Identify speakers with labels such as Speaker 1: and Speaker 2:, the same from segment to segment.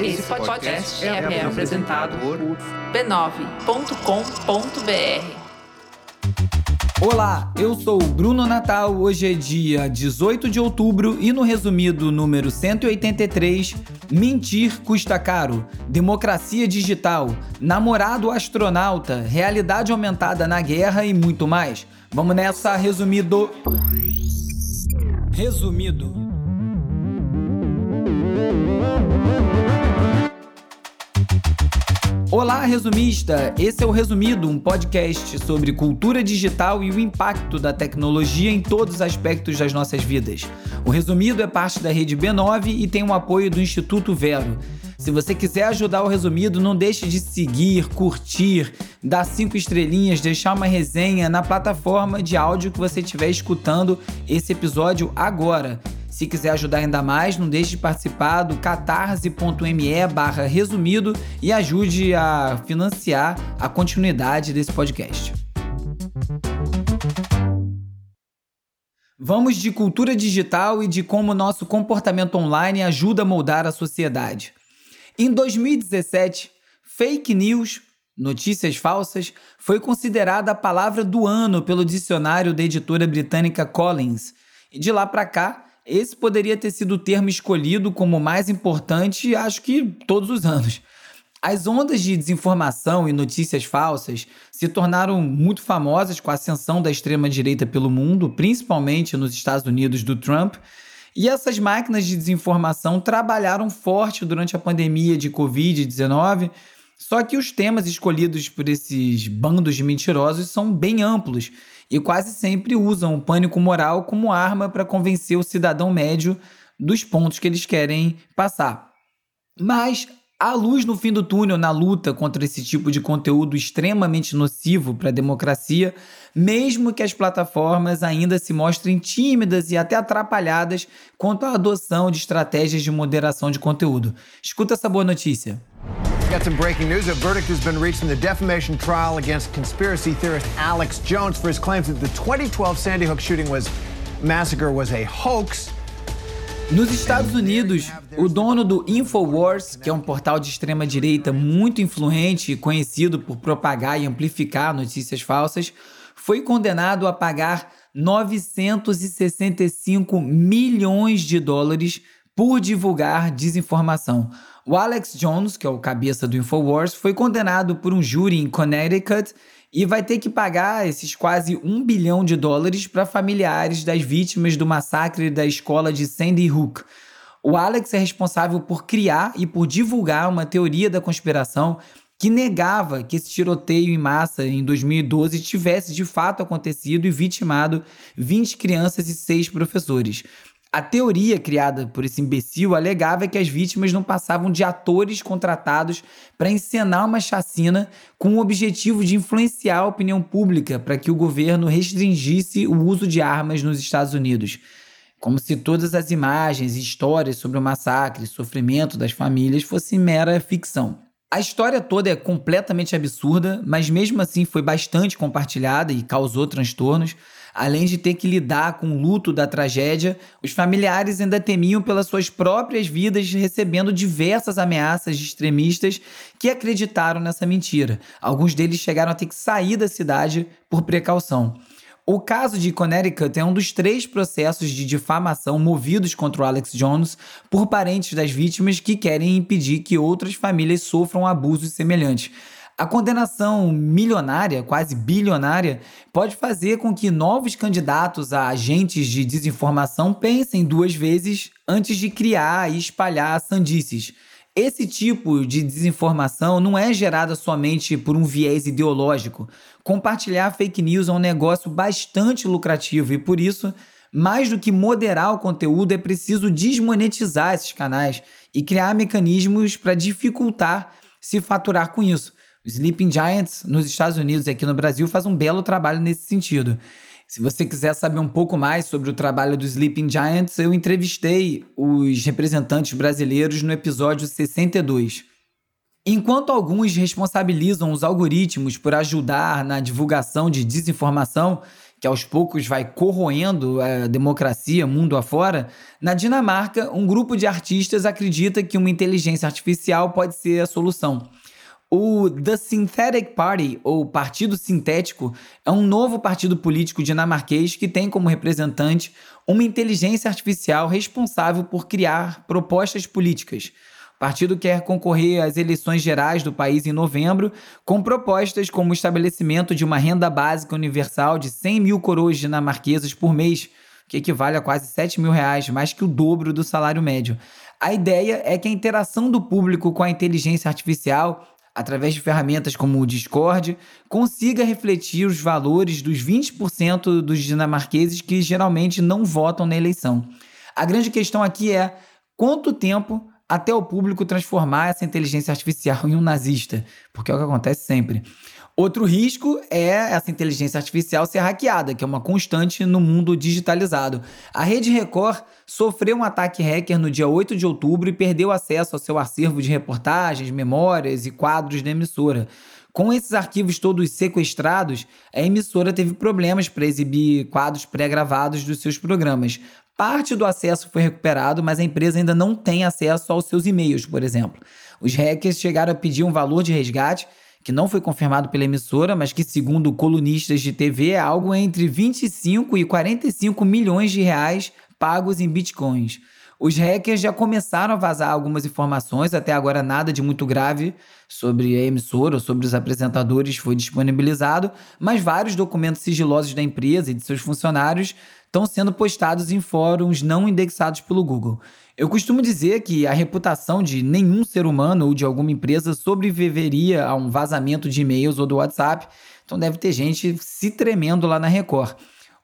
Speaker 1: Esse podcast é, é apresentado por b9.com.br.
Speaker 2: Olá, eu sou o Bruno Natal. Hoje é dia 18 de outubro e no resumido número 183, mentir custa caro, democracia digital, namorado astronauta, realidade aumentada na guerra e muito mais. Vamos nessa, resumido. Resumido. Olá, resumista! Esse é o Resumido, um podcast sobre cultura digital e o impacto da tecnologia em todos os aspectos das nossas vidas. O Resumido é parte da rede B9 e tem o apoio do Instituto Vero. Se você quiser ajudar o Resumido, não deixe de seguir, curtir, dar cinco estrelinhas, deixar uma resenha na plataforma de áudio que você estiver escutando esse episódio agora. Se quiser ajudar ainda mais, não deixe de participar do catarse.me barra resumido e ajude a financiar a continuidade desse podcast. Vamos de cultura digital e de como nosso comportamento online ajuda a moldar a sociedade. Em 2017, fake news, notícias falsas, foi considerada a palavra do ano pelo dicionário da editora britânica Collins. E de lá para cá, esse poderia ter sido o termo escolhido como mais importante, acho que todos os anos. As ondas de desinformação e notícias falsas se tornaram muito famosas com a ascensão da extrema-direita pelo mundo, principalmente nos Estados Unidos do Trump. E essas máquinas de desinformação trabalharam forte durante a pandemia de Covid-19, só que os temas escolhidos por esses bandos de mentirosos são bem amplos e quase sempre usam o pânico moral como arma para convencer o cidadão médio dos pontos que eles querem passar. Mas há luz no fim do túnel na luta contra esse tipo de conteúdo extremamente nocivo para a democracia, mesmo que as plataformas ainda se mostrem tímidas e até atrapalhadas quanto à adoção de estratégias de moderação de conteúdo. Escuta essa boa notícia.
Speaker 3: Got some breaking news. A verdict has been reached in the defamation trial against conspiracy theorist Alex Jones for his claims that the 2012 Sandy Hook shooting was massacre was a hoax.
Speaker 2: Nos Estados Unidos, o dono do Infowars, que é um portal de extrema direita muito influente e conhecido por propagar e amplificar notícias falsas, foi condenado a pagar 965 milhões de dólares por divulgar desinformação. O Alex Jones, que é o cabeça do Infowars, foi condenado por um júri em Connecticut e vai ter que pagar esses quase um bilhão de dólares para familiares das vítimas do massacre da escola de Sandy Hook. O Alex é responsável por criar e por divulgar uma teoria da conspiração que negava que esse tiroteio em massa em 2012 tivesse de fato acontecido e vitimado 20 crianças e 6 professores. A teoria criada por esse imbecil alegava que as vítimas não passavam de atores contratados para encenar uma chacina com o objetivo de influenciar a opinião pública para que o governo restringisse o uso de armas nos Estados Unidos. Como se todas as imagens e histórias sobre o massacre e sofrimento das famílias fossem mera ficção. A história toda é completamente absurda, mas mesmo assim foi bastante compartilhada e causou transtornos. Além de ter que lidar com o luto da tragédia, os familiares ainda temiam pelas suas próprias vidas, recebendo diversas ameaças de extremistas que acreditaram nessa mentira. Alguns deles chegaram a ter que sair da cidade por precaução. O caso de Connecticut é um dos três processos de difamação movidos contra o Alex Jones por parentes das vítimas que querem impedir que outras famílias sofram abusos semelhantes. A condenação milionária, quase bilionária, pode fazer com que novos candidatos a agentes de desinformação pensem duas vezes antes de criar e espalhar sandices. Esse tipo de desinformação não é gerada somente por um viés ideológico. Compartilhar fake news é um negócio bastante lucrativo e, por isso, mais do que moderar o conteúdo, é preciso desmonetizar esses canais e criar mecanismos para dificultar se faturar com isso. O Sleeping Giants nos Estados Unidos e aqui no Brasil faz um belo trabalho nesse sentido. Se você quiser saber um pouco mais sobre o trabalho do Sleeping Giants, eu entrevistei os representantes brasileiros no episódio 62. Enquanto alguns responsabilizam os algoritmos por ajudar na divulgação de desinformação, que aos poucos vai corroendo a democracia mundo afora, na Dinamarca, um grupo de artistas acredita que uma inteligência artificial pode ser a solução. O The Synthetic Party, ou Partido Sintético, é um novo partido político dinamarquês que tem como representante uma inteligência artificial responsável por criar propostas políticas. O partido quer concorrer às eleições gerais do país em novembro, com propostas como o estabelecimento de uma renda básica universal de 100 mil coroas dinamarquesas por mês, que equivale a quase 7 mil reais, mais que o dobro do salário médio. A ideia é que a interação do público com a inteligência artificial através de ferramentas como o Discord, consiga refletir os valores dos 20% dos dinamarqueses que geralmente não votam na eleição. A grande questão aqui é quanto tempo até o público transformar essa inteligência artificial em um nazista, porque é o que acontece sempre. Outro risco é essa inteligência artificial ser hackeada, que é uma constante no mundo digitalizado. A Rede Record sofreu um ataque hacker no dia 8 de outubro e perdeu acesso ao seu acervo de reportagens, memórias e quadros da emissora. Com esses arquivos todos sequestrados, a emissora teve problemas para exibir quadros pré-gravados dos seus programas. Parte do acesso foi recuperado, mas a empresa ainda não tem acesso aos seus e-mails, por exemplo. Os hackers chegaram a pedir um valor de resgate que não foi confirmado pela emissora, mas que, segundo colunistas de TV, é algo entre 25 e 45 milhões de reais pagos em bitcoins. Os hackers já começaram a vazar algumas informações, até agora nada de muito grave sobre a emissora ou sobre os apresentadores foi disponibilizado, mas vários documentos sigilosos da empresa e de seus funcionários estão sendo postados em fóruns não indexados pelo Google. Eu costumo dizer que a reputação de nenhum ser humano ou de alguma empresa sobreviveria a um vazamento de e-mails ou do WhatsApp, então deve ter gente se tremendo lá na Record.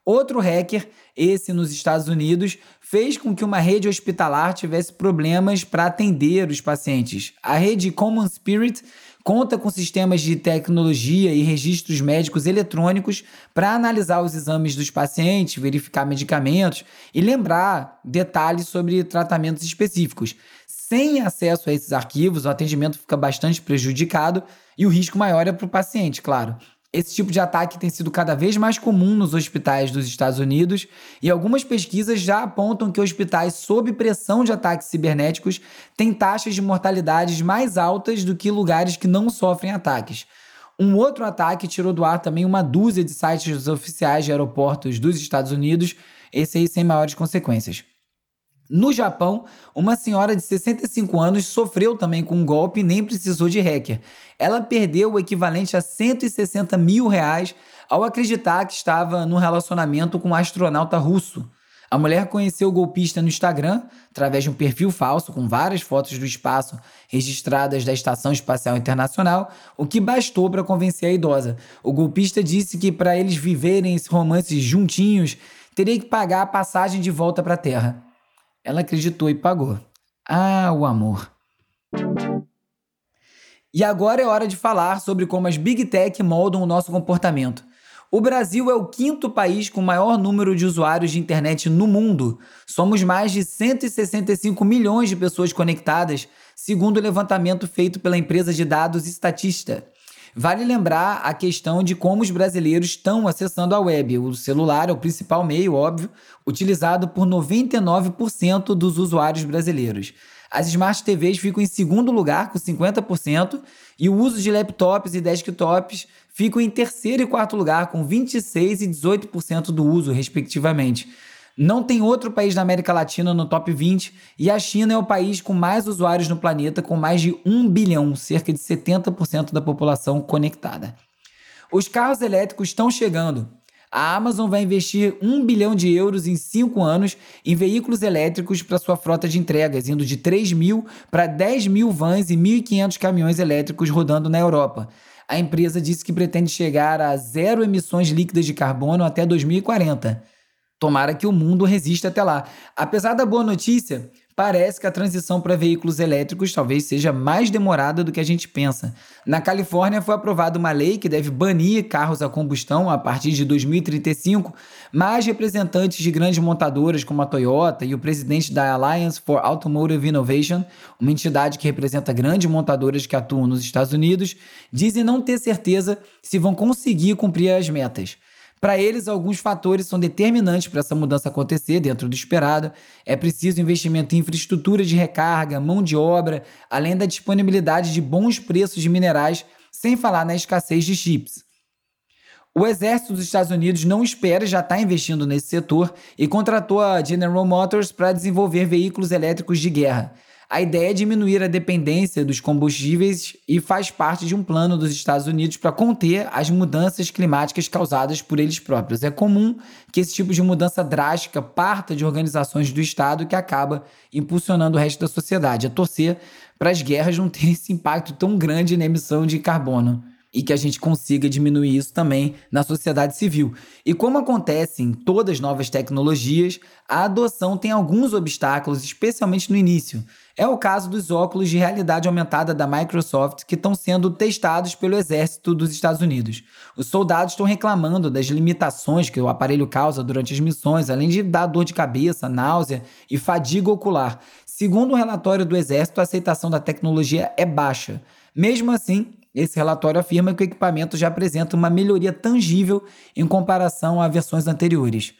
Speaker 2: Outro hacker, esse nos Estados Unidos, fez com que uma rede hospitalar tivesse problemas para atender os pacientes. A rede Common Spirit conta com sistemas de tecnologia e registros médicos eletrônicos para analisar os exames dos pacientes, verificar medicamentos e lembrar detalhes sobre tratamentos específicos. Sem acesso a esses arquivos, o atendimento fica bastante prejudicado e o risco maior é para o paciente, claro. Esse tipo de ataque tem sido cada vez mais comum nos hospitais dos Estados Unidos e algumas pesquisas já apontam que hospitais sob pressão de ataques cibernéticos têm taxas de mortalidade mais altas do que lugares que não sofrem ataques. Um outro ataque tirou do ar também uma dúzia de sites oficiais de aeroportos dos Estados Unidos, esse aí sem maiores consequências. No Japão, uma senhora de 65 anos sofreu também com um golpe e nem precisou de hacker. Ela perdeu o equivalente a 160 mil reais ao acreditar que estava no relacionamento com um astronauta russo. A mulher conheceu o golpista no Instagram, através de um perfil falso com várias fotos do espaço registradas da Estação Espacial Internacional, o que bastou para convencer a idosa. O golpista disse que para eles viverem esse romance juntinhos, teria que pagar a passagem de volta para a Terra. Ela acreditou e pagou. Ah, o amor. E agora é hora de falar sobre como as Big Tech moldam o nosso comportamento. O Brasil é o quinto país com maior número de usuários de internet no mundo. Somos mais de 165 milhões de pessoas conectadas, segundo o levantamento feito pela empresa de dados Statista. Vale lembrar a questão de como os brasileiros estão acessando a web. O celular é o principal meio, óbvio, utilizado por 99% dos usuários brasileiros. As Smart TVs ficam em segundo lugar, com 50%, e o uso de laptops e desktops ficam em terceiro e quarto lugar, com 26% e 18% do uso, respectivamente. Não tem outro país da América Latina no top 20 e a China é o país com mais usuários no planeta, com mais de 1 bilhão, cerca de 70% da população conectada. Os carros elétricos estão chegando. A Amazon vai investir 1 bilhão de euros em 5 anos em veículos elétricos para sua frota de entregas, indo de 3 mil para 10 mil vans e 1.500 caminhões elétricos rodando na Europa. A empresa disse que pretende chegar a zero emissões líquidas de carbono até 2040. Tomara que o mundo resista até lá. Apesar da boa notícia, parece que a transição para veículos elétricos talvez seja mais demorada do que a gente pensa. Na Califórnia foi aprovada uma lei que deve banir carros a combustão a partir de 2035, mas representantes de grandes montadoras como a Toyota e o presidente da Alliance for Automotive Innovation, uma entidade que representa grandes montadoras que atuam nos Estados Unidos, dizem não ter certeza se vão conseguir cumprir as metas. Para eles, alguns fatores são determinantes para essa mudança acontecer dentro do esperado. É preciso investimento em infraestrutura de recarga, mão de obra, além da disponibilidade de bons preços de minerais, sem falar na escassez de chips. O exército dos Estados Unidos não espera e já está investindo nesse setor e contratou a General Motors para desenvolver veículos elétricos de guerra. A ideia é diminuir a dependência dos combustíveis e faz parte de um plano dos Estados Unidos para conter as mudanças climáticas causadas por eles próprios. É comum que esse tipo de mudança drástica parta de organizações do Estado que acaba impulsionando o resto da sociedade. A torcer para as guerras não terem esse impacto tão grande na emissão de carbono e que a gente consiga diminuir isso também na sociedade civil. E como acontece em todas as novas tecnologias, a adoção tem alguns obstáculos, especialmente no início. É o caso dos óculos de realidade aumentada da Microsoft que estão sendo testados pelo exército dos Estados Unidos. Os soldados estão reclamando das limitações que o aparelho causa durante as missões, além de dar dor de cabeça, náusea e fadiga ocular. Segundo um relatório do exército, a aceitação da tecnologia é baixa. Mesmo assim, esse relatório afirma que o equipamento já apresenta uma melhoria tangível em comparação a versões anteriores.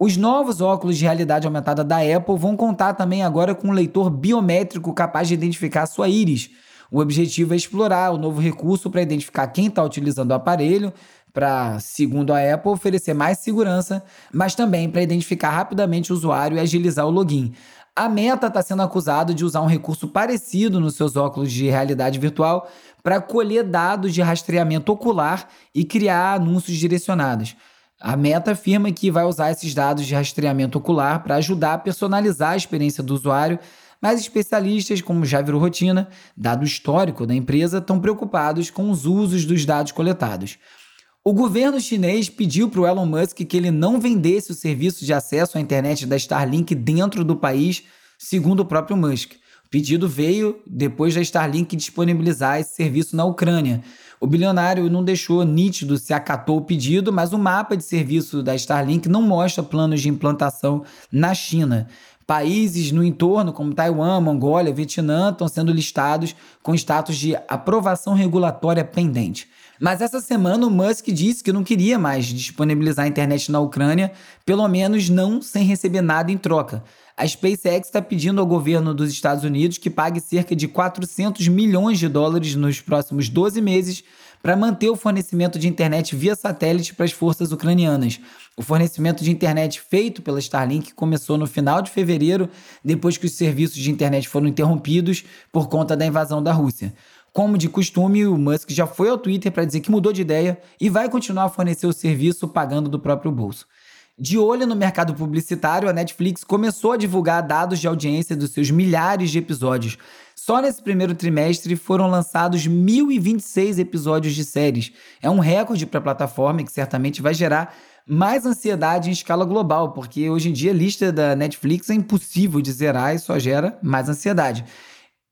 Speaker 2: Os novos óculos de realidade aumentada da Apple vão contar também agora com um leitor biométrico capaz de identificar sua íris. O objetivo é explorar o novo recurso para identificar quem está utilizando o aparelho, para, segundo a Apple, oferecer mais segurança, mas também para identificar rapidamente o usuário e agilizar o login. A Meta está sendo acusada de usar um recurso parecido nos seus óculos de realidade virtual para colher dados de rastreamento ocular e criar anúncios direcionados. A Meta afirma que vai usar esses dados de rastreamento ocular para ajudar a personalizar a experiência do usuário, mas especialistas, como já virou rotina, dado histórico da empresa, estão preocupados com os usos dos dados coletados. O governo chinês pediu para o Elon Musk que ele não vendesse o serviço de acesso à internet da Starlink dentro do país, segundo o próprio Musk. O pedido veio depois da Starlink disponibilizar esse serviço na Ucrânia. O bilionário não deixou nítido se acatou o pedido, mas o mapa de serviço da Starlink não mostra planos de implantação na China. Países no entorno, como Taiwan, Mongólia, Vietnã, estão sendo listados com status de aprovação regulatória pendente. Mas essa semana o Musk disse que não queria mais disponibilizar a internet na Ucrânia, pelo menos não sem receber nada em troca. A SpaceX está pedindo ao governo dos Estados Unidos que pague cerca de 400 milhões de dólares nos próximos 12 meses para manter o fornecimento de internet via satélite para as forças ucranianas. O fornecimento de internet feito pela Starlink começou no final de fevereiro, depois que os serviços de internet foram interrompidos por conta da invasão da Rússia. Como de costume, o Musk já foi ao Twitter para dizer que mudou de ideia e vai continuar a fornecer o serviço pagando do próprio bolso. De olho no mercado publicitário, a Netflix começou a divulgar dados de audiência dos seus milhares de episódios. Só nesse primeiro trimestre foram lançados 1.026 episódios de séries. É um recorde para a plataforma que certamente vai gerar mais ansiedade em escala global, porque hoje em dia a lista da Netflix é impossível de zerar e só gera mais ansiedade.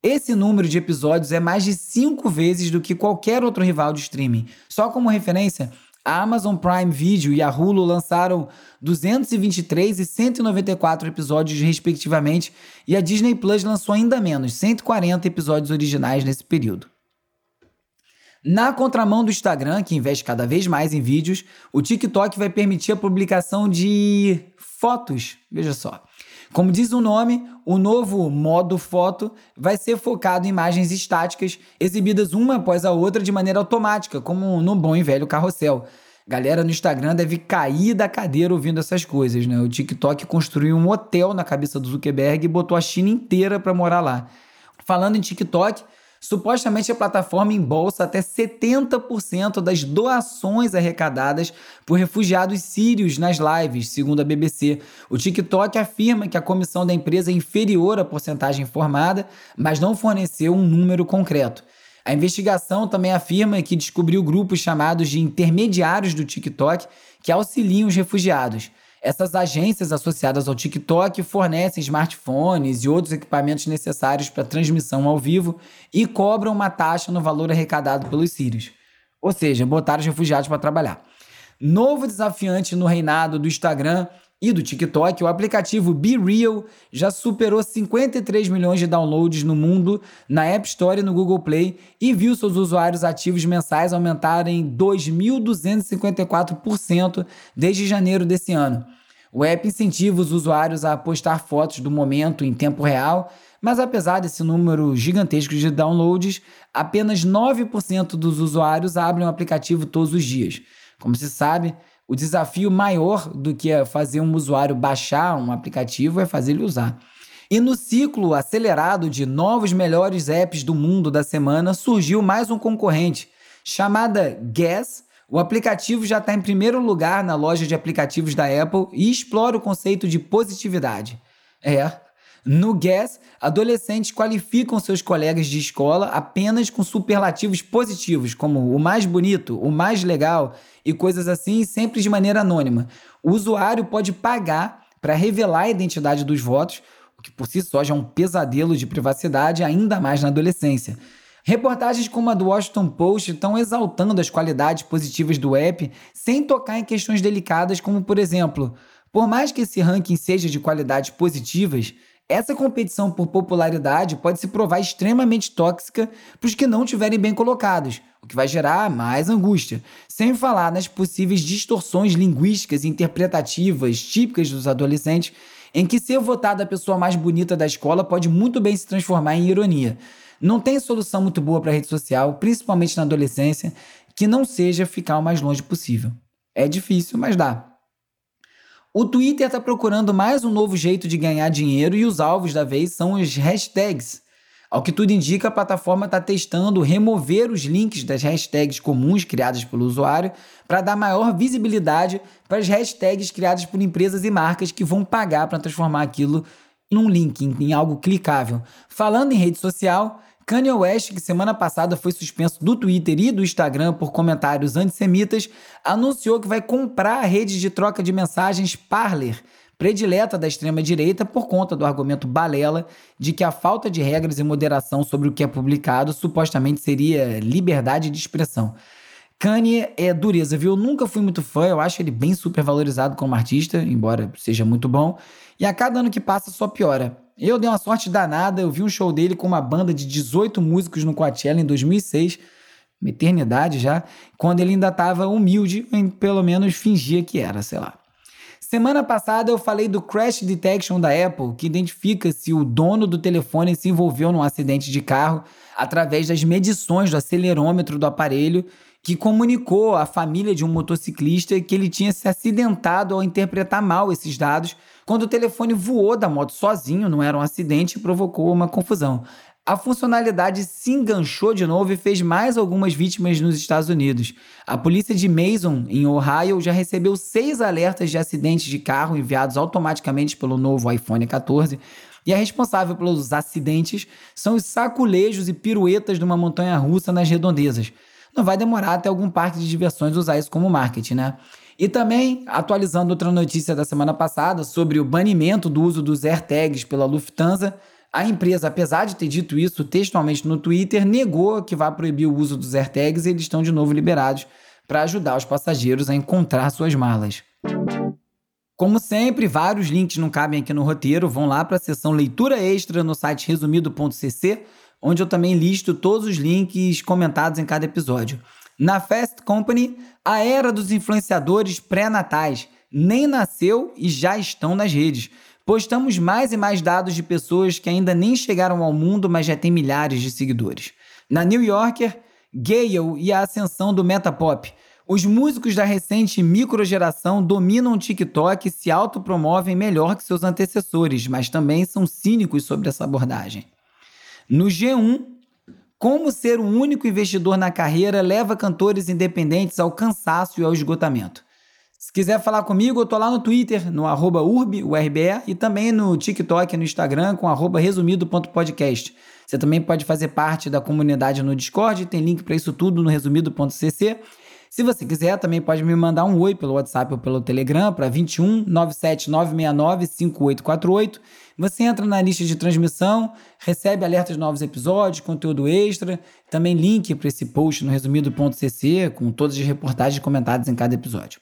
Speaker 2: Esse número de episódios é mais de cinco vezes do que qualquer outro rival de streaming. Só como referência, a Amazon Prime Video e a Hulu lançaram 223 e 194 episódios, respectivamente, e a Disney Plus lançou ainda menos, 140 episódios originais nesse período. Na contramão do Instagram, que investe cada vez mais em vídeos, o TikTok vai permitir a publicação de fotos. Veja só. Como diz o nome, o novo modo foto vai ser focado em imagens estáticas, exibidas uma após a outra de maneira automática, como no bom e velho carrossel. Galera no Instagram deve cair da cadeira ouvindo essas coisas, né? O TikTok construiu um hotel na cabeça do Zuckerberg e botou a China inteira para morar lá. Falando em TikTok, Supostamente a plataforma embolsa até 70% das doações arrecadadas por refugiados sírios nas lives, segundo a BBC. O TikTok afirma que a comissão da empresa é inferior à porcentagem informada, mas não forneceu um número concreto. A investigação também afirma que descobriu grupos chamados de intermediários do TikTok que auxiliam os refugiados. Essas agências associadas ao TikTok fornecem smartphones e outros equipamentos necessários para transmissão ao vivo e cobram uma taxa no valor arrecadado pelos sírios. Ou seja, botaram os refugiados para trabalhar. Novo desafiante no reinado do Instagram e do TikTok, o aplicativo Be Real já superou 53 milhões de downloads no mundo na App Store e no Google Play e viu seus usuários ativos mensais aumentarem 2.254% desde janeiro desse ano. O app incentiva os usuários a postar fotos do momento em tempo real, mas apesar desse número gigantesco de downloads, apenas 9% dos usuários abrem o aplicativo todos os dias. Como se sabe, o desafio maior do que fazer um usuário baixar um aplicativo é fazer ele usar. E no ciclo acelerado de novos melhores apps do mundo da semana, surgiu mais um concorrente. Chamada Guess, o aplicativo já está em primeiro lugar na loja de aplicativos da Apple e explora o conceito de positividade. É, no Guess, adolescentes qualificam seus colegas de escola apenas com superlativos positivos, como o mais bonito, o mais legal e coisas assim, sempre de maneira anônima. O usuário pode pagar para revelar a identidade dos votos, o que por si só já é um pesadelo de privacidade, ainda mais na adolescência. Reportagens como a do Washington Post estão exaltando as qualidades positivas do app sem tocar em questões delicadas, como, por exemplo, por mais que esse ranking seja de qualidades positivas, essa competição por popularidade pode se provar extremamente tóxica para os que não estiverem bem colocados, o que vai gerar mais angústia, sem falar nas possíveis distorções linguísticas e interpretativas típicas dos adolescentes, em que ser votada a pessoa mais bonita da escola pode muito bem se transformar em ironia. Não tem solução muito boa para a rede social, principalmente na adolescência, que não seja ficar o mais longe possível. É difícil, mas dá. O Twitter está procurando mais um novo jeito de ganhar dinheiro e os alvos da vez são os hashtags. Ao que tudo indica, a plataforma está testando remover os links das hashtags comuns criadas pelo usuário para dar maior visibilidade para as hashtags criadas por empresas e marcas que vão pagar para transformar aquilo num link, em algo clicável. Falando em rede social, Kanye West, que semana passada foi suspenso do Twitter e do Instagram por comentários antissemitas, anunciou que vai comprar a rede de troca de mensagens Parler, predileta da extrema-direita por conta do argumento balela de que a falta de regras e moderação sobre o que é publicado supostamente seria liberdade de expressão. Kanye é dureza, viu? Eu nunca fui muito fã, eu acho ele bem supervalorizado como artista, embora seja muito bom, e a cada ano que passa só piora. Eu dei uma sorte danada, eu vi um show dele com uma banda de 18 músicos no Coachella em 2006, uma eternidade já, quando ele ainda estava humilde, pelo menos fingia que era, sei lá. Semana passada eu falei do Crash Detection da Apple, que identifica se o dono do telefone se envolveu num acidente de carro através das medições do acelerômetro do aparelho, que comunicou à família de um motociclista que ele tinha se acidentado ao interpretar mal esses dados quando o telefone voou da moto sozinho, não era um acidente e provocou uma confusão. A funcionalidade se enganchou de novo e fez mais algumas vítimas nos Estados Unidos. A polícia de Mason, em Ohio, já recebeu seis alertas de acidentes de carro enviados automaticamente pelo novo iPhone 14. E a responsável pelos acidentes são os saculejos e piruetas de uma montanha russa nas redondezas. Não vai demorar até algum parque de diversões usar isso como marketing, né? E também, atualizando outra notícia da semana passada sobre o banimento do uso dos AirTags pela Lufthansa, a empresa, apesar de ter dito isso textualmente no Twitter, negou que vai proibir o uso dos AirTags e eles estão de novo liberados para ajudar os passageiros a encontrar suas malas. Como sempre, vários links não cabem aqui no roteiro, vão lá para a seção leitura extra no site resumido.cc, onde eu também listo todos os links comentados em cada episódio. Na Fast Company, a era dos influenciadores pré-natais nem nasceu e já estão nas redes. Postamos mais e mais dados de pessoas que ainda nem chegaram ao mundo, mas já têm milhares de seguidores. Na New Yorker, Gale e a ascensão do Metapop. Os músicos da recente microgeração dominam o TikTok e se autopromovem melhor que seus antecessores, mas também são cínicos sobre essa abordagem. No G1, como ser o único investidor na carreira leva cantores independentes ao cansaço e ao esgotamento. Se quiser falar comigo, eu tô lá no Twitter, no arroba urbe, URBE, e também no TikTok e no Instagram com arroba resumido.podcast. Você também pode fazer parte da comunidade no Discord, tem link para isso tudo no resumido.cc. Se você quiser, também pode me mandar um oi pelo WhatsApp ou pelo Telegram para 21 97 969 5848. Você entra na lista de transmissão, recebe alertas de novos episódios, conteúdo extra, também link para esse post no resumido.cc com todas as reportagens comentadas em cada episódio.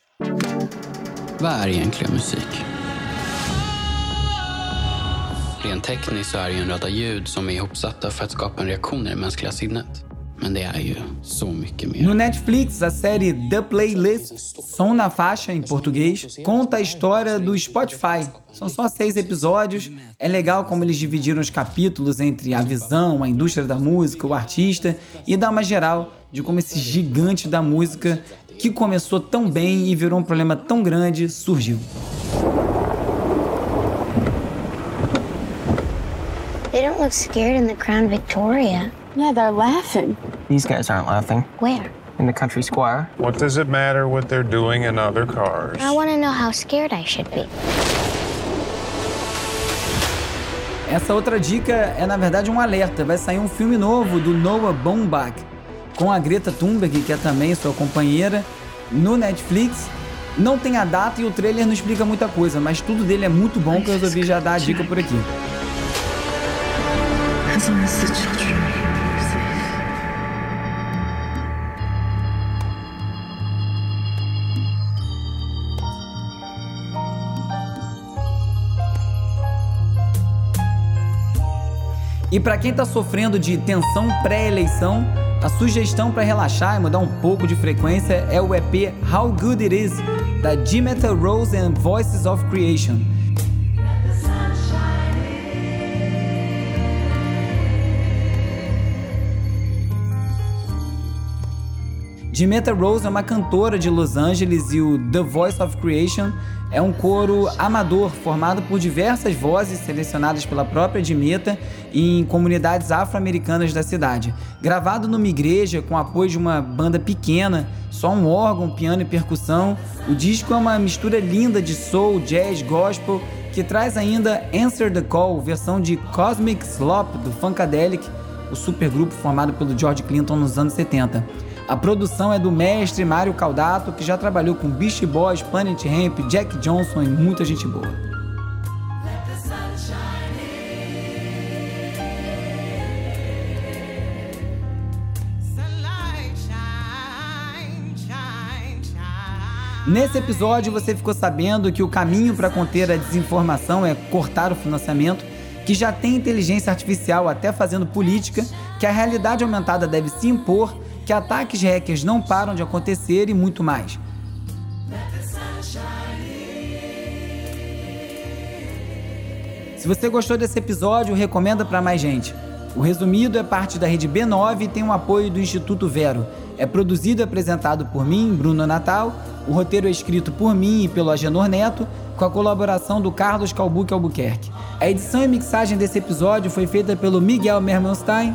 Speaker 4: Rent tekniskt så är det en ljud som är ihopsatta för att skapa en reaktion i det mänskliga sinnet. Men det är ju så mycket mer.
Speaker 2: No Netflix, a série The Playlist, Som na Faixa em português, conta a história do Spotify. São só seis episódios. É legal como eles dividiram os capítulos entre a visão, a indústria da música, o artista e dá uma geral de como esse gigante da música, que começou tão bem e virou um problema tão grande, surgiu.
Speaker 5: They don't look scared in the Crown Victoria.
Speaker 6: Yeah, they're laughing.
Speaker 7: These guys aren't laughing.
Speaker 5: Where?
Speaker 7: In the country square.
Speaker 8: What does it matter what they're doing in other cars?
Speaker 5: I want to know how scared I should be.
Speaker 2: Essa outra dica é, na verdade, um alerta. Vai sair um filme novo do Noah Baumbach com a Greta Thunberg, que é também sua companheira, no Netflix. Não tem a data e o trailer não explica muita coisa, mas tudo dele é muito bom que eu resolvi já dar a dica por aqui.
Speaker 6: As long as the children
Speaker 2: E para quem está sofrendo de tensão pré-eleição, a sugestão para relaxar e mudar um pouco de frequência é o EP How Good It Is, da Dimeta Rose and Voices of Creation. Dimeta Rose é uma cantora de Los Angeles e o The Voice of Creation é um coro amador formado por diversas vozes selecionadas pela própria Dimeta em comunidades afro-americanas da cidade. Gravado numa igreja com apoio de uma banda pequena, só um órgão, piano e percussão, o disco é uma mistura linda de soul, jazz, gospel que traz ainda Answer the Call, versão de Cosmic Slop do Funkadelic, o supergrupo formado pelo George Clinton nos anos 70. A produção é do mestre Mário Caldato, que já trabalhou com Beastie Boys, Planet Ramp, Jack Johnson e muita gente boa. Nesse episódio você ficou sabendo que o caminho para conter a desinformação é cortar o financiamento, que já tem inteligência artificial até fazendo política, que a realidade aumentada deve se impor, que ataques hackers não param de acontecer e muito mais. Se você gostou desse episódio, recomenda para mais gente. O Resumido é parte da rede B9 e tem o apoio do Instituto Vero. É produzido e apresentado por mim, Bruno Natal. O roteiro é escrito por mim e pelo Agenor Neto, com a colaboração do Carlos Calbuque Albuquerque. A edição e mixagem desse episódio foi feita pelo Miguel Mermelstein.